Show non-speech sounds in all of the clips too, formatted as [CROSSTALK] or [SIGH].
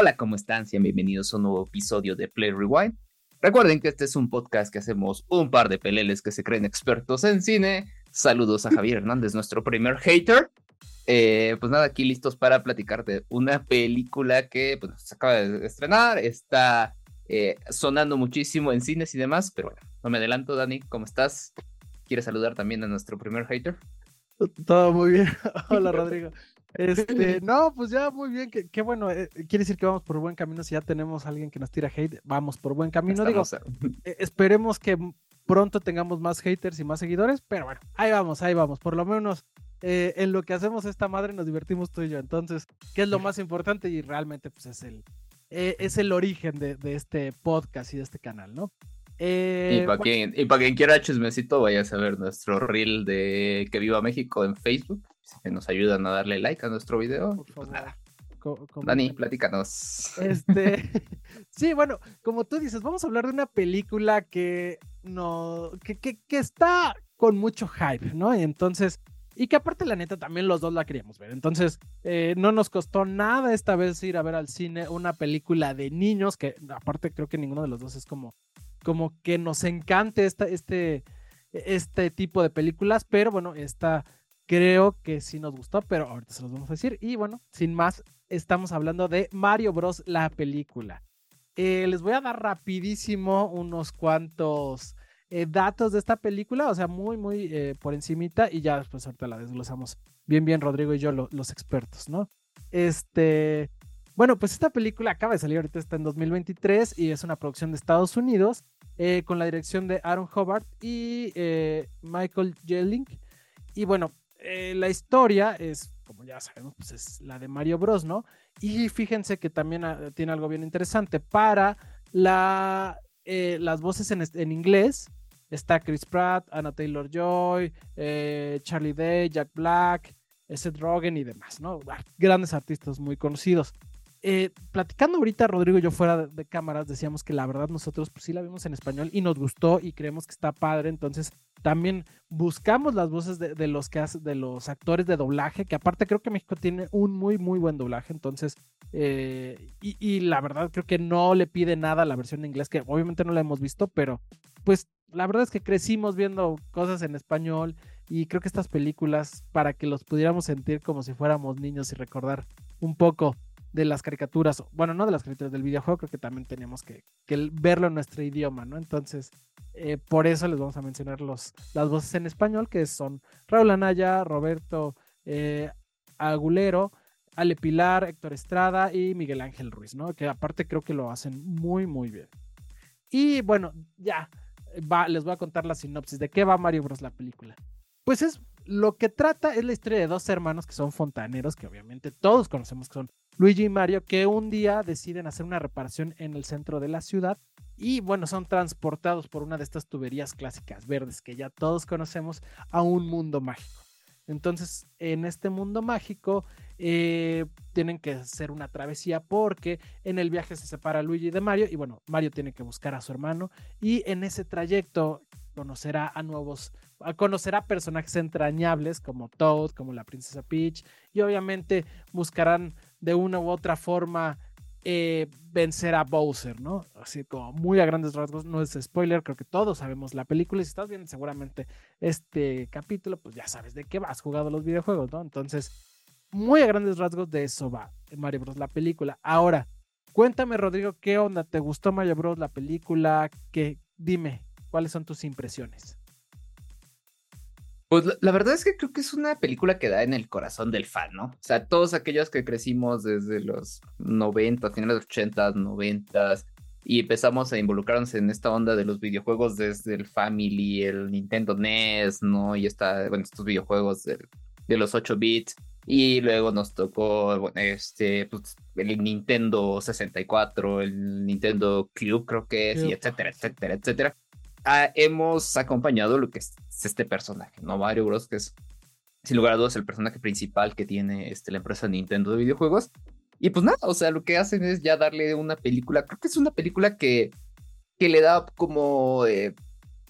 Hola, ¿cómo están? Sean bienvenidos a un nuevo episodio de Play Rewind. Recuerden que este es un podcast que hacemos un par de peleles que se creen expertos en cine. Saludos a Javier Hernández, nuestro primer hater. Eh, pues nada, aquí listos para platicar de una película que pues, se acaba de estrenar, está eh, sonando muchísimo en cines y demás, pero bueno, no me adelanto, Dani, ¿cómo estás? ¿Quieres saludar también a nuestro primer hater? Todo muy bien. [LAUGHS] Hola, [LAUGHS] Rodrigo. Este, [LAUGHS] no, pues ya muy bien, qué bueno, eh, quiere decir que vamos por buen camino, si ya tenemos a alguien que nos tira hate, vamos por buen camino, digo, [LAUGHS] eh, esperemos que pronto tengamos más haters y más seguidores, pero bueno, ahí vamos, ahí vamos, por lo menos eh, en lo que hacemos esta madre nos divertimos tú y yo, entonces, ¿qué es lo más importante? Y realmente pues es el, es el origen de, de este podcast y de este canal, ¿no? y para quien, y quien quiera chismecito, vaya a ver nuestro reel de Que Viva México en Facebook nos ayudan a darle like a nuestro video. Pues nada. Dani, platícanos. Este, [LAUGHS] [LAUGHS] sí, bueno, como tú dices, vamos a hablar de una película que no, que, que, que está con mucho hype, ¿no? Y entonces, y que aparte la neta también los dos la queríamos ver. Entonces, eh, no nos costó nada esta vez ir a ver al cine una película de niños, que aparte creo que ninguno de los dos es como, como que nos encante esta, este, este tipo de películas, pero bueno, esta creo que sí nos gustó, pero ahorita se los vamos a decir. Y bueno, sin más, estamos hablando de Mario Bros. la película. Eh, les voy a dar rapidísimo unos cuantos eh, datos de esta película, o sea, muy, muy eh, por encimita y ya después ahorita la desglosamos bien, bien Rodrigo y yo los expertos, ¿no? Este, bueno, pues esta película acaba de salir ahorita, está en 2023 y es una producción de Estados Unidos con la dirección de Aaron Hobart y Michael Jelling. Y bueno, eh, la historia es, como ya sabemos, pues es la de Mario Bros, ¿no? Y fíjense que también ah, tiene algo bien interesante. Para la, eh, las voces en, inglés está Chris Pratt, Anna Taylor Joy, eh, Charlie Day, Jack Black, Seth Rogen y demás, ¿no? Grandes artistas muy conocidos. platicando ahorita, Rodrigo y yo fuera de, cámaras, decíamos que la verdad nosotros pues sí la vimos en español y nos gustó y creemos que está padre, entonces también buscamos las voces de, los que de los actores de doblaje, que aparte creo que México tiene un muy, muy buen doblaje. Entonces, eh, y, la verdad creo que no le pide nada la versión de inglés, que obviamente no la hemos visto, pero pues la verdad es que crecimos viendo cosas en español y creo que estas películas, para que los pudiéramos sentir como si fuéramos niños y recordar un poco de las caricaturas, bueno, no de las caricaturas del videojuego, creo que también teníamos que, verlo en nuestro idioma, ¿no? Entonces, eh, por eso les vamos a mencionar los, las voces en español, que son Raúl Anaya, Roberto eh, Agulero, Ale Pilar, Héctor Estrada y Miguel Ángel Ruiz, ¿no? Que aparte creo que lo hacen muy, muy bien. Y bueno, ya, les voy a contar la sinopsis de qué va Mario Bros. la película. Pues es lo que trata es la historia de dos hermanos que son fontaneros, que obviamente todos conocemos que son Luigi y Mario, que un día deciden hacer una reparación en el centro de la ciudad y bueno, son transportados por una de estas tuberías clásicas verdes que ya todos conocemos a un mundo mágico. Entonces, en este mundo mágico, eh, tienen que hacer una travesía porque en el viaje se separa Luigi de Mario y bueno, Mario tiene que buscar a su hermano y en ese trayecto conocerá a nuevos, conocerá personajes entrañables como Toad, como la princesa Peach y obviamente buscarán de una u otra forma eh, vencer a Bowser, ¿no? Así como muy a grandes rasgos, no es spoiler, creo que todos sabemos la película y si estás viendo seguramente este capítulo, pues ya sabes de qué vas jugado los videojuegos, ¿no? Entonces, muy a grandes rasgos de eso va Mario Bros. la película. Ahora, cuéntame, Rodrigo, ¿qué onda? ¿Te gustó Mario Bros. la película? ¿Qué? Dime, ¿cuáles son tus impresiones? Pues la, verdad es que creo que es una película que da en el corazón del fan, ¿no? O sea, todos aquellos que crecimos desde los 90, finales de los 80, 90 y empezamos a involucrarnos en esta onda de los videojuegos desde el Family, el Nintendo NES, ¿no? Y está, bueno, estos videojuegos de, de los 8 bits. Y luego nos tocó este, pues, el Nintendo 64, el Nintendo Cube, creo que es, y etcétera, etcétera, etcétera. Ah, hemos acompañado lo que es este personaje, ¿no? Mario Bros, que es, sin lugar a dudas, el personaje principal que tiene este, la empresa Nintendo de videojuegos. Y pues nada, o sea, lo que hacen es ya darle una película, creo que es una película que, que le da como eh,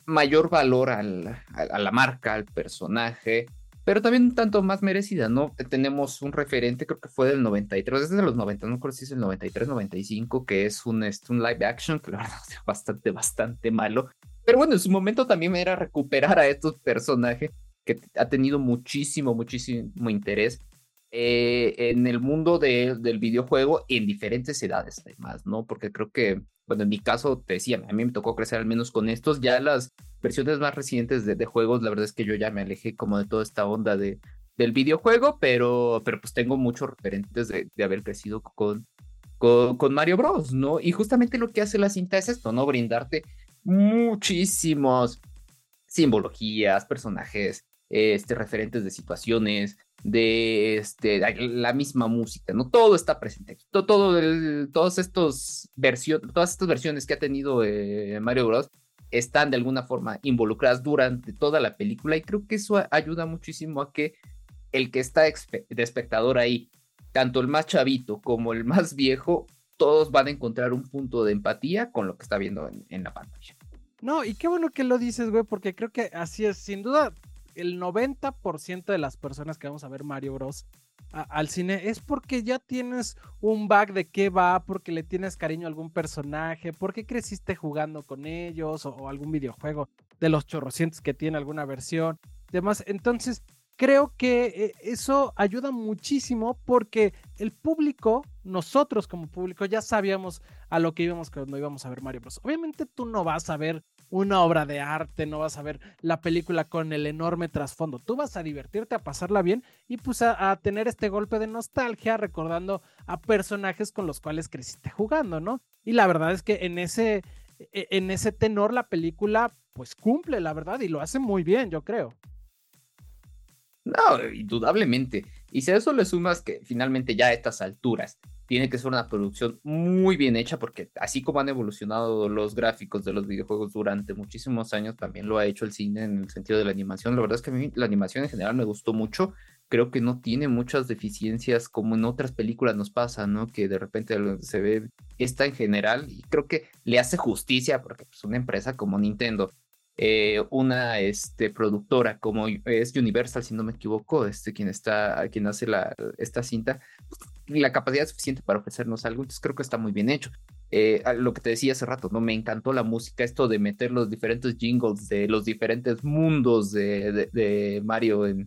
mayor valor al, a, la marca, al personaje, pero también un tanto más merecida, ¿no? Tenemos un referente, creo que fue del 93, es de los 90, no recuerdo si es el 93, 95, que es un, este, un live action, que la verdad [LAUGHS] es bastante, bastante malo. Pero bueno, en su momento también era recuperar a estos personajes que ha tenido muchísimo, muchísimo interés eh, en el mundo del videojuego en diferentes edades, además, ¿no? Porque creo que, bueno, en mi caso, te decía, a mí me tocó crecer al menos con estos, ya las versiones más recientes de, juegos, la verdad es que yo ya me alejé como de toda esta onda de, del videojuego, pero, pero pues tengo muchos referentes de, haber crecido con, con, con, Mario Bros, ¿no? Y justamente lo que hace la cinta es esto, ¿no? Brindarte muchísimos simbologías, personajes, este, referentes de situaciones, de este, la misma música, ¿no? Todo está presente aquí. Todo, todo todos estos versiones, todas estas versiones que ha tenido eh, Mario Bros. están de alguna forma involucradas durante toda la película y creo que eso ayuda muchísimo a que el que está de espectador ahí, tanto el más chavito como el más viejo, todos van a encontrar un punto de empatía con lo que está viendo en, la pantalla. No, y qué bueno que lo dices, güey, porque creo que así es, sin duda, el 90% de las personas que vamos a ver Mario Bros. al cine es porque ya tienes un bag de qué va, porque le tienes cariño a algún personaje, porque creciste jugando con ellos o, algún videojuego de los chorrocientos que tiene alguna versión. Demás, entonces creo que eh, eso ayuda muchísimo porque el público, nosotros como público, ya sabíamos a lo que íbamos cuando íbamos a ver Mario Bros. Obviamente tú no vas a ver una obra de arte, no vas a ver la película con el enorme trasfondo. Tú vas a divertirte, a pasarla bien y pues a, tener este golpe de nostalgia recordando a personajes con los cuales creciste jugando, ¿no? Y la verdad es que en ese, e, en ese tenor la película pues cumple, la verdad, y lo hace muy bien, yo creo. No, indudablemente. Y si a eso le sumas que finalmente ya a estas alturas tiene que ser una producción muy bien hecha porque así como han evolucionado los gráficos de los videojuegos durante muchísimos años, también lo ha hecho el cine en el sentido de la animación. La verdad es que a mí la animación en general me gustó mucho. Creo que no tiene muchas deficiencias como en otras películas nos pasa, ¿no? Que de repente se ve esta en general y creo que le hace justicia porque es pues, una empresa como Nintendo eh, una este, productora como es Universal, si no me equivoco, este, quien, está, quien hace la, esta cinta, la capacidad suficiente para ofrecernos algo, entonces creo que está muy bien hecho. Eh, lo que te decía hace rato, ¿no? Me encantó la música, esto de meter los diferentes jingles de los diferentes mundos de, de, Mario, en,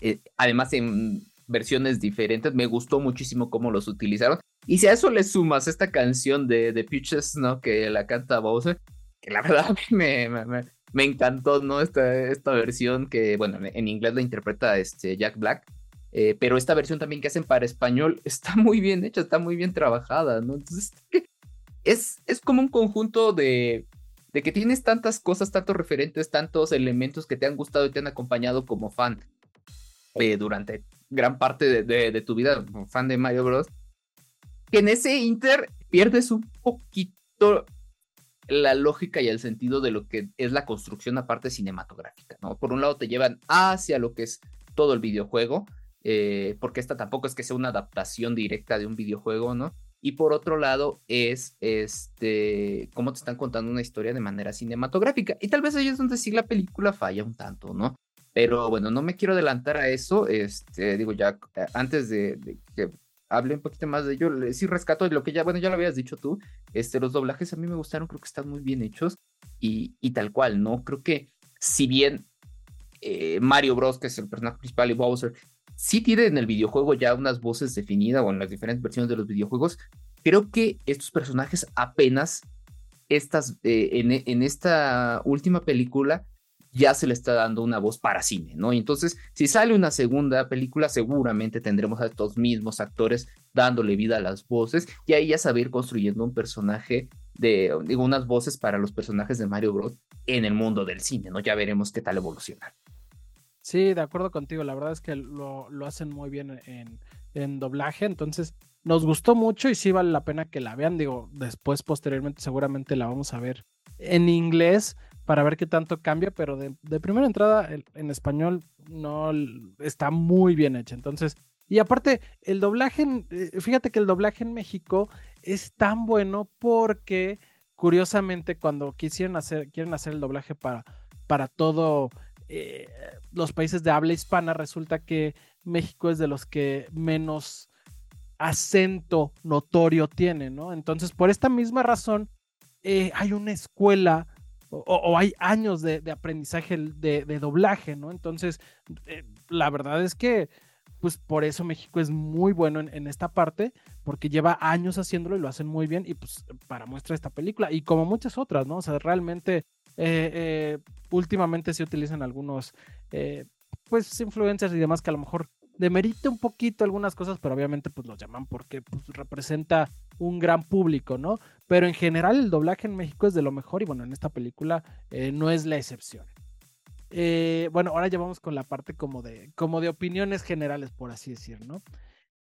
eh, además en versiones diferentes, me gustó muchísimo cómo los utilizaron. Y si a eso le sumas esta canción de, de Peaches, ¿no? Que la canta Bowser, que la [LAUGHS] verdad me, me, encantó, ¿no? Esta, esta versión que, bueno, en inglés la interpreta este Jack Black, eh, pero esta versión también que hacen para español [LAUGHS] está muy bien hecha, está muy bien trabajada, ¿no? Entonces, es, es como un conjunto de, de que tienes tantas cosas, tantos referentes, tantos elementos que te han gustado y te han acompañado como fan eh, durante gran parte de, de, de, tu vida, como fan de Mario Bros. Que en ese inter pierdes un poquito la lógica y el sentido de lo que es la construcción aparte cinematográfica, ¿no? Por un lado te llevan hacia lo que es todo el videojuego, eh, porque esta tampoco es que sea una adaptación directa de un videojuego, ¿no? Y por otro lado es este cómo te están contando una historia de manera cinematográfica. Y tal vez ahí es donde sí la película falla un tanto, ¿no? Pero bueno, no me quiero adelantar a eso. Este, digo, ya eh, antes de, de que hable un poquito más de ello. Sí rescato lo que ya, bueno, ya lo habías dicho tú. Este, los doblajes a mí me gustaron, creo que están muy bien hechos y, y tal cual, ¿no? Creo que si bien eh, Mario Bros, que es el personaje principal, y Bowser, sí tiene en el videojuego ya unas voces definidas o en las diferentes versiones de los videojuegos, creo que estos personajes apenas estas, eh, en, en esta última película ya se le está dando una voz para cine, ¿no? Entonces, si sale una segunda película, seguramente tendremos a estos mismos actores dándole vida a las voces y ahí ya saber construyendo un personaje de, digo, unas voces para los personajes de Mario Bros. en el mundo del cine, ¿no? Ya veremos qué tal evoluciona. Sí, de acuerdo contigo, la verdad es que lo, lo hacen muy bien en, en doblaje, entonces nos gustó mucho y sí vale la pena que la vean, digo, después posteriormente seguramente la vamos a ver en inglés, para ver qué tanto cambia, pero de, primera entrada en español no está muy bien hecha. Entonces, y aparte, el doblaje, eh, fíjate que el doblaje en México es tan bueno porque curiosamente cuando quisieron hacer, quieren hacer el doblaje para, para todo eh, los países de habla hispana, resulta que México es de los que menos acento notorio tiene, ¿no? Entonces, por esta misma razón, eh, hay una escuela o, hay años de, aprendizaje de, doblaje, ¿no? Entonces, eh, la verdad es que, pues por eso México es muy bueno en, esta parte, porque lleva años haciéndolo y lo hacen muy bien, y pues para muestra esta película, y como muchas otras, ¿no? O sea, realmente, eh, últimamente se utilizan algunos, pues, influencers y demás que a lo mejor demerite un poquito algunas cosas, pero obviamente pues los llaman porque pues, representa un gran público, ¿no? Pero en general el doblaje en México es de lo mejor y bueno, en esta película eh, no es la excepción. Eh, bueno, ahora ya vamos con la parte como de, como de opiniones generales, por así decir, ¿no?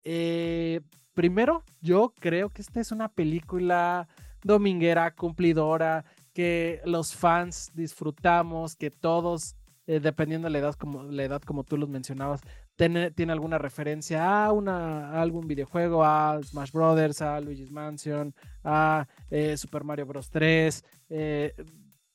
Eh, primero, yo creo que esta es una película dominguera, cumplidora, que los fans disfrutamos, que todos dependiendo de la edad como, la edad como tú los mencionabas, tiene, alguna referencia a, una, algún videojuego, a Smash Brothers, a Luigi's Mansion, a eh, Super Mario Bros. 3, eh,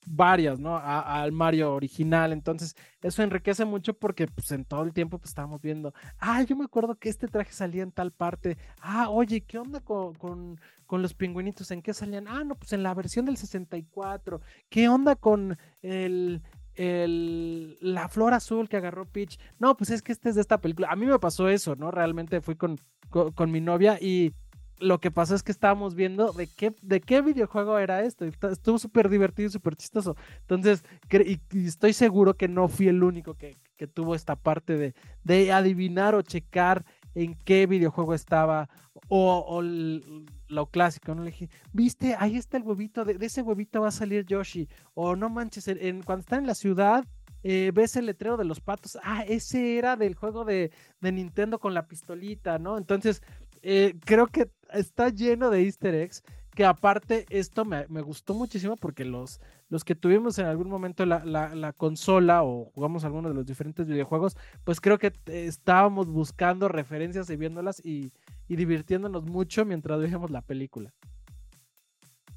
varias, ¿no? Al Mario original. Entonces, eso enriquece mucho porque pues, en todo el tiempo pues, estábamos viendo, ah, yo me acuerdo que este traje salía en tal parte. Ah, oye, ¿qué onda con, con, con los pingüinitos? ¿En qué salían? Ah, no, pues en la versión del 64. ¿Qué onda con el, el, la flor azul que agarró Peach. No, pues es que este es de esta película. A mí me pasó eso, ¿no? Realmente fui con, con, mi novia y lo que pasó es que estábamos viendo de qué, de qué videojuego era esto. Estuvo súper divertido y súper chistoso. Entonces, y, estoy seguro que no fui el único que, que tuvo esta parte de, de adivinar o checar en qué videojuego estaba o, lo clásico, ¿no? Le dije, viste, ahí está el huevito, de, ese huevito va a salir Yoshi. O no manches, en, cuando está en la ciudad, eh, ves el letrero de los patos. Ah, ese era del juego de, de Nintendo con la pistolita, ¿no? Entonces, eh, creo que está lleno de easter eggs que aparte esto me, gustó muchísimo porque los, los que tuvimos en algún momento la, consola o jugamos alguno de los diferentes videojuegos, pues creo que estábamos buscando referencias y viéndolas y, divirtiéndonos mucho mientras veíamos la película.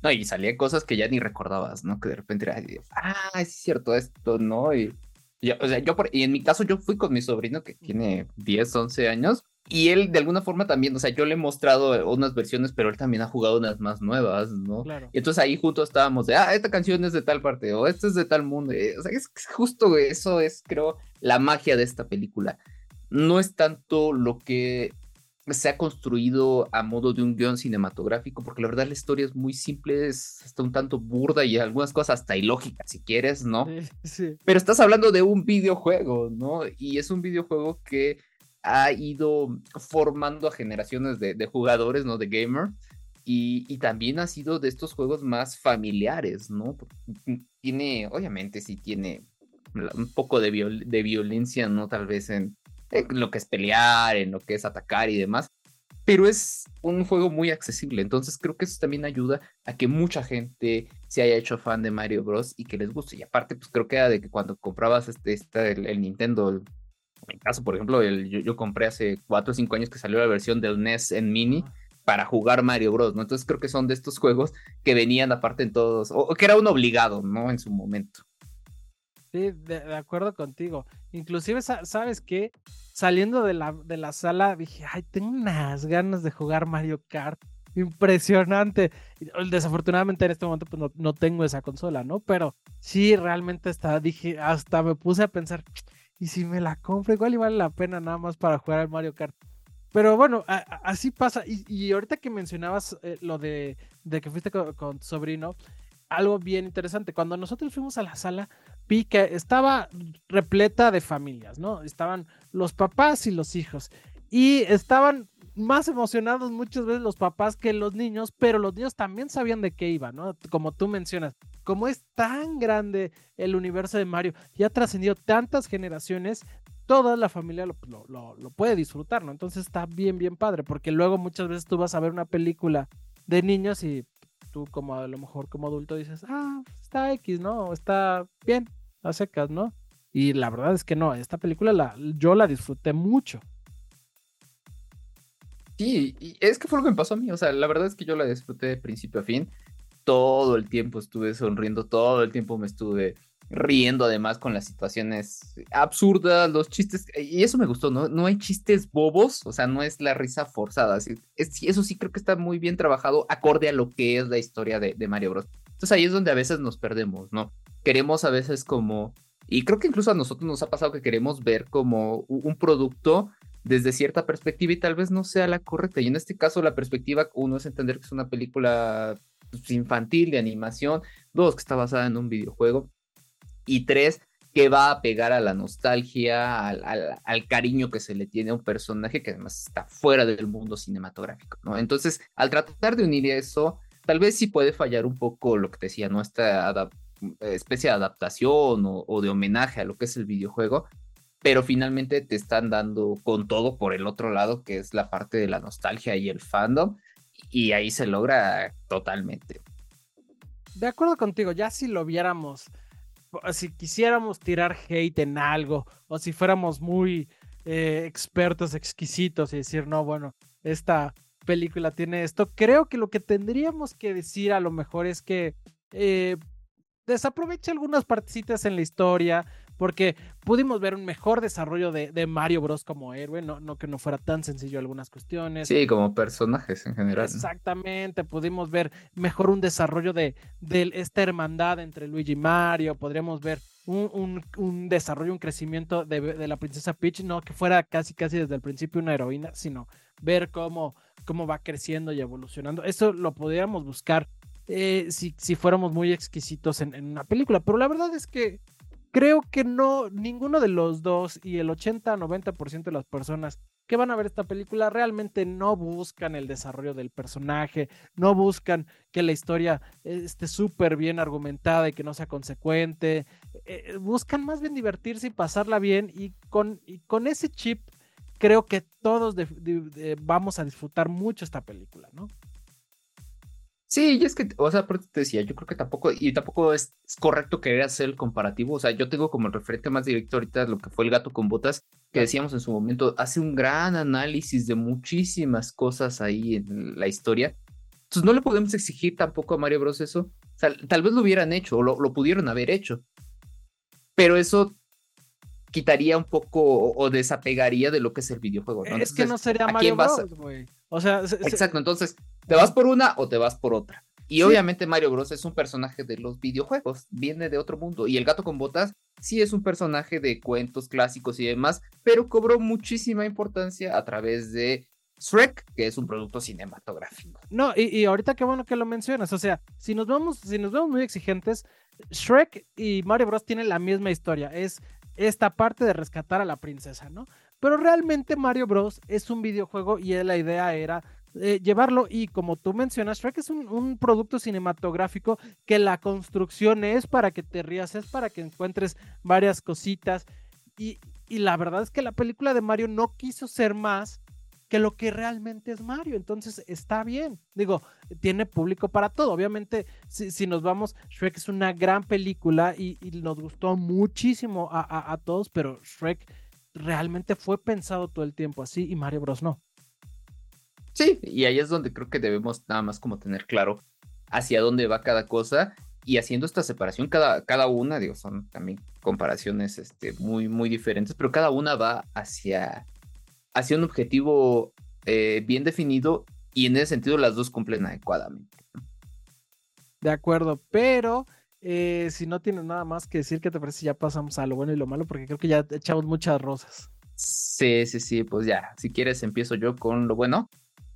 No, y salían cosas que ya ni recordabas, ¿no? Que de repente era, ah, es cierto esto, ¿no? Y, o sea, yo, por, y en mi caso, yo fui con mi sobrino que tiene 10, 11 años y él de alguna forma también, o sea, yo le he mostrado unas versiones, pero él también ha jugado unas más nuevas, ¿no? Claro. Y entonces ahí juntos estábamos de, ah, esta canción es de tal parte, o esta es de tal mundo. Eh, o sea, es justo eso es, creo, la magia de esta película. No es tanto lo que se ha construido a modo de un guion cinematográfico, porque la verdad la historia es muy simple, es hasta un tanto burda y algunas cosas hasta ilógicas, si quieres, ¿no? Sí, [LAUGHS] sí. Pero estás hablando de un videojuego, ¿no? Y es un videojuego que ha ido formando a generaciones de, jugadores, ¿no? De gamer. Y, también ha sido de estos juegos más familiares, ¿no? Tiene, obviamente sí tiene un poco de, de violencia, ¿no? Tal vez en, lo que es pelear, en lo que es atacar y demás. Pero es un juego muy accesible, entonces creo que eso también ayuda a que mucha gente se haya hecho fan de Mario Bros. y que les guste. Y aparte, pues creo que era de que cuando comprabas este, este el, Nintendo, en mi caso, por ejemplo, yo, compré hace 4 o 5 años que salió la versión del NES en mini para jugar Mario Bros, ¿no? Entonces creo que son de estos juegos que venían aparte en todos, o, que era un obligado, ¿no? En su momento. Sí, de, acuerdo contigo. Inclusive, ¿sabes qué? Saliendo de la, de la sala dije, ay, tengo unas ganas de jugar Mario Kart. Impresionante. Desafortunadamente en este momento pues no, no tengo esa consola, ¿no? Pero sí, realmente hasta dije, hasta me puse a pensar, y si me la compro, igual y vale la pena nada más para jugar al Mario Kart. Pero bueno, así pasa. Y, ahorita que mencionabas eh, lo de, que fuiste con, tu sobrino, algo bien interesante. Cuando nosotros fuimos a la sala, vi que estaba repleta de familias, ¿no? Estaban los papás y los hijos. Y estaban más emocionados muchas veces los papás que los niños, pero los niños también sabían de qué iba, ¿no? Como tú mencionas, como es tan grande el universo de Mario y ha trascendido tantas generaciones, toda la familia lo, lo, puede disfrutar, ¿no? Entonces está bien, bien padre, porque luego muchas veces tú vas a ver una película de niños y tú como a lo mejor como adulto dices, ah, está X, ¿no? Está bien, a secas, ¿no? Y la verdad es que no, esta película la, yo la disfruté mucho. Sí, y es que fue lo que me pasó a mí. O sea, la verdad es que yo la disfruté de principio a fin. Todo el tiempo estuve sonriendo, todo el tiempo me estuve riendo además con las situaciones absurdas, los chistes, y eso me gustó, ¿no? No hay chistes bobos, o sea, no es la risa forzada, eso sí creo que está muy bien trabajado acorde a lo que es la historia de, de Mario Bros. Entonces ahí es donde a veces nos perdemos, ¿no? Queremos a veces como, y creo que incluso a nosotros nos ha pasado que queremos ver como un producto desde cierta perspectiva y tal vez no sea la correcta. Y en este caso la perspectiva, uno es entender que es una película pues, infantil de animación, dos, que está basada en un videojuego y tres, que va a pegar a la nostalgia, al, cariño que se le tiene a un personaje que además está fuera del mundo cinematográfico. Entonces, al tratar de unir eso, tal vez sí puede fallar un poco lo que te decía, ¿no? Esta especie de adaptación o, de homenaje a lo que es el videojuego, pero finalmente te están dando con todo por el otro lado, que es la parte de la nostalgia y el fandom, y ahí se logra totalmente. De acuerdo contigo, ya si lo viéramos si quisiéramos tirar hate en algo o si fuéramos muy eh, expertos, exquisitos y decir, no, bueno, esta película tiene esto, creo que lo que tendríamos que decir a lo mejor es que eh, desaproveche algunas partecitas en la historia, porque pudimos ver un mejor desarrollo de, Mario Bros como héroe, no, no, que no fuera tan sencillo algunas cuestiones. Sí, como personajes en general. Exactamente, pudimos ver mejor un desarrollo de, de esta hermandad entre Luigi y Mario, podríamos ver un, un, desarrollo, un crecimiento de, de, la princesa Peach, no que fuera casi casi desde el principio una heroína, sino ver cómo, cómo va creciendo y evolucionando. Eso lo podríamos buscar eh, si, si fuéramos muy exquisitos en, en, una película, pero la verdad es que creo que no, ninguno de los dos y el 80-90% de las personas que van a ver esta película realmente no buscan el desarrollo del personaje, no buscan que la historia esté súper bien argumentada y que no sea consecuente, eh, buscan más bien divertirse y pasarla bien y con ese chip creo que todos vamos a disfrutar mucho esta película, ¿no? Sí, y es que, o sea, por te decía, yo creo que tampoco, y tampoco es, correcto querer hacer el comparativo. O sea, yo tengo como el referente más directo ahorita lo que fue el gato con botas, que decíamos en su momento, hace un gran análisis de muchísimas cosas ahí en la historia. Entonces no le podemos exigir tampoco a Mario Bros eso. O sea, tal vez lo hubieran hecho, o lo, lo pudieron haber hecho. Pero eso quitaría un poco o, desapegaría de lo que es el videojuego. ¿no? es que no sería Mario Bros, güey. O sea, exacto. Entonces, ¿te vas por una o te vas por otra? Y obviamente Mario Bros es un personaje de los videojuegos, viene de otro mundo. Y el gato con botas sí es un personaje de cuentos clásicos y demás, pero cobró muchísima importancia a través de Shrek, que es un producto cinematográfico. No, y, ahorita qué bueno que lo mencionas. O sea, si nos vamos, si nos vemos muy exigentes, Shrek y Mario Bros tienen la misma historia. Es esta parte de rescatar a la princesa, ¿no? Pero realmente Mario Bros. es un videojuego y la idea era eh, llevarlo y como tú mencionas, Shrek es un, producto cinematográfico que la construcción es para que te rías, es para que encuentres varias cositas y, y la verdad es que la película de Mario no quiso ser más que lo que realmente es Mario. Entonces está bien. Digo, tiene público para todo. Obviamente, si, nos vamos, Shrek es una gran película y, nos gustó muchísimo a, a, todos, pero Shrek realmente fue pensado todo el tiempo así y Mario Bros. no. Sí, y ahí es donde creo que debemos nada más como tener claro hacia dónde va cada cosa y haciendo esta separación, cada, cada una, digo, son también comparaciones este, muy, muy diferentes, pero cada una va hacia, hacia un objetivo eh, bien definido y en ese sentido las dos cumplen adecuadamente. De acuerdo, pero eh, si no tienes nada más que decir, ¿qué te parece? Ya pasamos a lo bueno y lo malo, porque creo que ya echamos muchas rosas. Sí, sí, sí, pues ya, si quieres empiezo yo con lo bueno.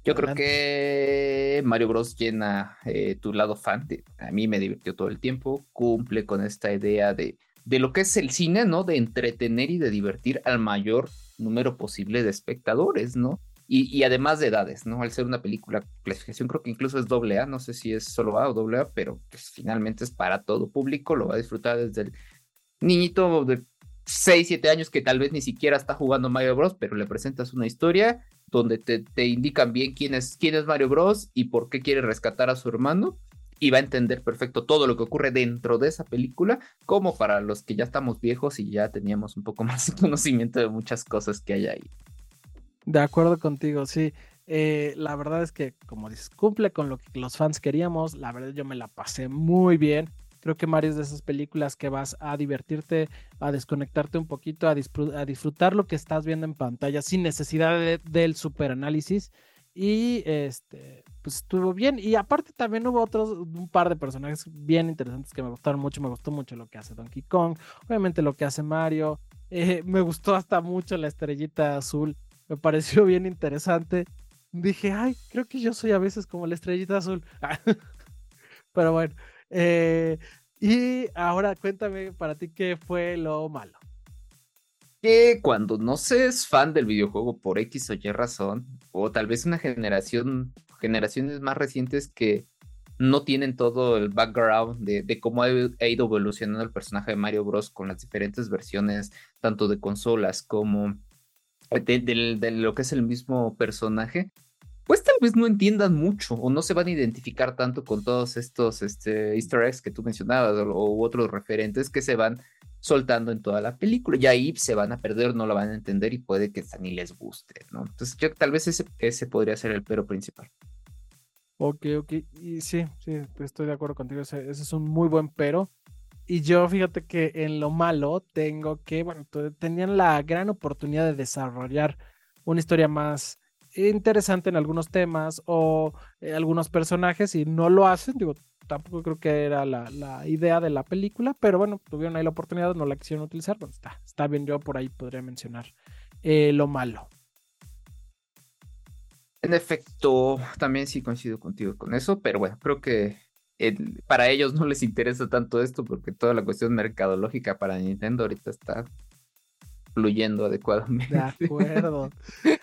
Yo creo que Mario Bros llena eh, tu lado fan. a mí me divirtió todo el tiempo. Cumple con esta idea de, de lo que es el cine, ¿no? De entretener y de divertir al mayor número posible de espectadores, ¿no? Y, y, además de edades, ¿no? Al ser una película clasificación, creo que incluso es doble A, no sé si es solo A o doble A, pero pues finalmente es para todo público, lo va a disfrutar desde el niñito de 6, 7 años que tal vez ni siquiera está jugando Mario Bros, pero le presentas una historia donde te, te, indican bien quién es, quién es Mario Bros y por qué quiere rescatar a su hermano. Y va a entender perfecto todo lo que ocurre dentro de esa película, como para los que ya estamos viejos y ya teníamos un poco [LAUGHS] más de conocimiento de muchas cosas que hay ahí. De acuerdo contigo, sí. Eh, la verdad es que, como dices, cumple con lo que los fans queríamos. La verdad, yo me la pasé muy bien. Creo que Mario es de esas películas que vas a divertirte, a desconectarte un poquito, a, a disfrutar lo que estás viendo en pantalla sin necesidad del super análisis. Y este, pues estuvo bien. Y aparte también hubo otros, un par de personajes bien interesantes que me gustaron mucho. Me gustó mucho lo que hace Donkey Kong, obviamente lo que hace Mario. Eh, me gustó hasta mucho la estrellita azul. Me pareció bien interesante. Dije, ay, creo que yo soy a veces como la estrellita azul. [LAUGHS] Pero bueno. Eh, y ahora cuéntame para ti qué fue lo malo que cuando no se es fan del videojuego por X o Y razón, o tal vez una generación, generaciones más recientes que no tienen todo el background de, cómo ha, ido evolucionando el personaje de Mario Bros. con las diferentes versiones, tanto de consolas como de, lo que es el mismo personaje, pues tal vez no entiendan mucho o no se van a identificar tanto con todos estos este, easter eggs que tú mencionabas o, otros referentes que se van soltando en toda la película. Y ahí se van a perder, no lo van a entender y puede que ni les guste, ¿no? Entonces, yo tal vez ese, ese podría ser el pero principal. Ok, ok. Y sí, sí, estoy de acuerdo contigo. Ese, es un muy buen pero. Y yo fíjate que en lo malo tengo que, bueno, tenían la gran oportunidad de desarrollar una historia más interesante en algunos temas o eh, algunos personajes y no lo hacen. Digo, tampoco creo que era la, idea de la película, pero bueno, tuvieron ahí la oportunidad, no la quisieron utilizar, bueno, está, está bien, yo por ahí podría mencionar eh, lo malo. En efecto, también sí coincido contigo con eso, pero bueno, creo que para ellos no les interesa tanto esto porque toda la cuestión mercadológica para Nintendo ahorita está fluyendo adecuadamente. De acuerdo. [LAUGHS]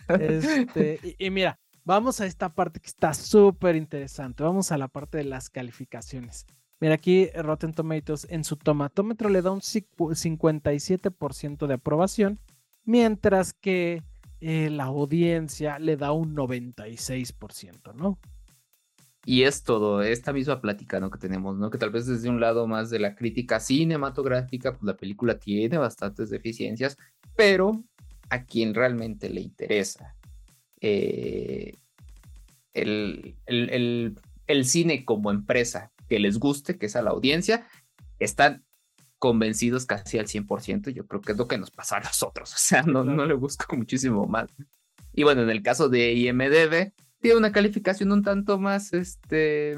Este, y, mira, Vamos a esta parte que está súper interesante. Vamos a la parte de las calificaciones. Mira, aquí Rotten Tomatoes en su tomatómetro le da un 57% de aprobación, mientras que eh, la audiencia le da un 96%, ¿no? Y es todo, esta misma plática ¿no? que tenemos, ¿no? Que tal vez desde un lado más de la crítica cinematográfica, pues la película tiene bastantes deficiencias, pero a quien realmente le interesa eh, el, el, cine como empresa que les guste, que es a la audiencia, están convencidos casi al 100%. Yo creo que es lo que nos pasa a nosotros. [LAUGHS] O sea, no, no le busco muchísimo más. Y bueno, en el caso de IMDB, tiene una calificación un tanto más, este,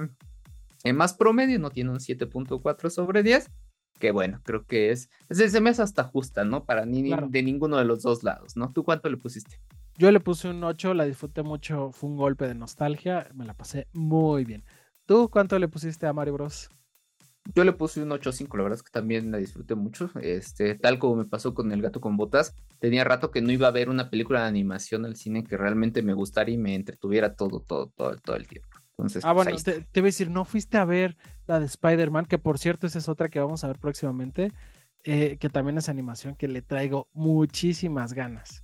en más promedio, no tiene un 7.4 sobre 10, que bueno, creo que es, se me hace hasta justa, ¿no? Para ni, de ninguno de los dos lados, ¿no? ¿Tú cuánto le pusiste? Yo le puse un 8, la disfruté mucho, fue un golpe de nostalgia, me la pasé muy bien. ¿Tú cuánto le pusiste a Mario Bros? Yo le puse un 8.5, la verdad es que también la disfruté mucho. Este, tal como me pasó con El gato con botas, tenía rato que no iba a ver una película de animación al cine que realmente me gustara y me entretuviera todo, todo, todo, todo el tiempo. Entonces, ah, pues, bueno, te, te, voy a decir, no fuiste a ver la de Spider-Man, que por cierto, esa es otra que vamos a ver próximamente, eh, que también es animación, que le traigo muchísimas ganas.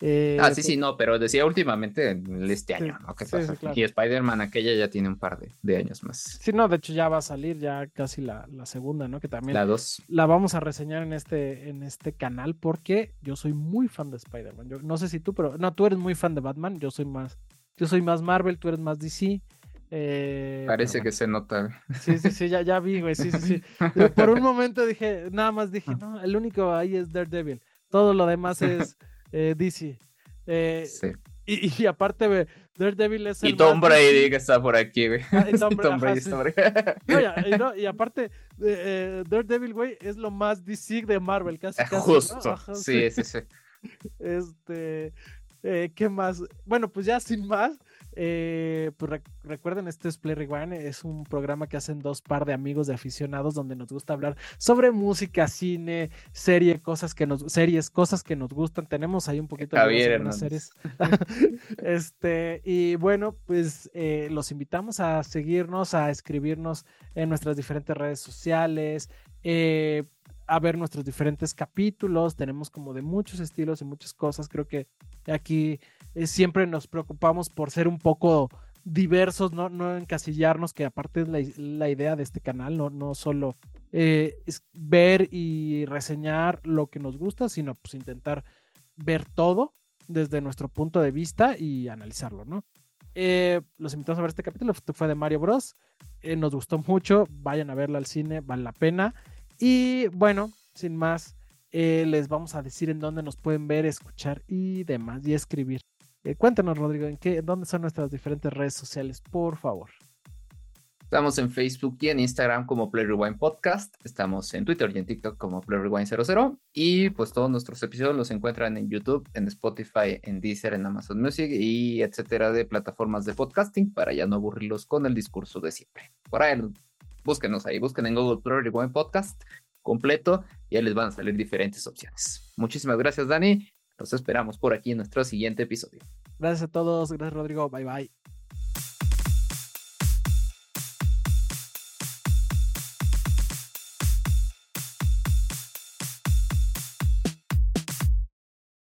Eh, ah, sí, sí, no, pero decía últimamente este año, ¿no? ¿Qué pasa? Y Spider-Man aquella ya tiene un par de, años más. Sí, no, de hecho ya va a salir ya casi la, segunda, ¿no? Que también la dos. La vamos a reseñar en este, en este canal porque yo soy muy fan de Spider-Man. Yo no sé si tú, pero no, tú eres muy fan de Batman, yo soy más, yo soy más Marvel, tú eres más DC. Eh, Parece que se nota. Sí, sí, sí, ya, ya vi, güey, sí, sí, sí. [LAUGHS] Por un momento dije, nada más dije, no, el único ahí es Daredevil. Todo lo demás [LAUGHS] es eh, DC. Eh, sí. y, aparte, Daredevil es el. Y Tom Brady que está por aquí, güey. Ah, y Tom, [LAUGHS] Brady está por aquí. [LAUGHS] y, aparte, eh, Daredevil, güey, es lo más DC de Marvel, casi. casi Justo. sí, sí, sí. [LAUGHS] Este. Eh, ¿Qué más? Bueno, pues ya sin más, eh, pues recuerden, este es Play Rewind, es un programa que hacen dos par de amigos de aficionados donde nos gusta hablar sobre música, cine, serie, cosas que nos, series, cosas que nos gustan. Tenemos ahí un poquito de series. [LAUGHS] este, y bueno, pues eh, los invitamos a seguirnos, a escribirnos en nuestras diferentes redes sociales. Eh, a ver nuestros diferentes capítulos, tenemos como de muchos estilos y muchas cosas, creo que aquí eh, siempre nos preocupamos por ser un poco diversos, no, no encasillarnos, que aparte es la, idea de este canal, no, no solo eh, es ver y reseñar lo que nos gusta, sino pues intentar ver todo desde nuestro punto de vista y analizarlo, ¿no? Eh, los invitamos a ver este capítulo, fue de Mario Bros. eh, nos gustó mucho, vayan a verla al cine, vale la pena. Y bueno, sin más, eh, les vamos a decir en dónde nos pueden ver, escuchar y demás, y escribir. Eh, cuéntanos, Rodrigo, ¿en qué, dónde son nuestras diferentes redes sociales, por favor. Estamos en Facebook y en Instagram como Play Rewind Podcast. Estamos en Twitter y en TikTok como Play Rewind 00. Y pues todos nuestros episodios los encuentran en YouTube, en Spotify, en Deezer, en Amazon Music y etcétera de plataformas de podcasting para ya no aburrirlos con el discurso de siempre. Por ahí, búsquenos ahí, busquen en Google Play Rewind Podcast completo y ahí les van a salir diferentes opciones. Muchísimas gracias, Dani. Los esperamos por aquí en nuestro siguiente episodio. Gracias a todos. Gracias, Rodrigo. Bye, bye.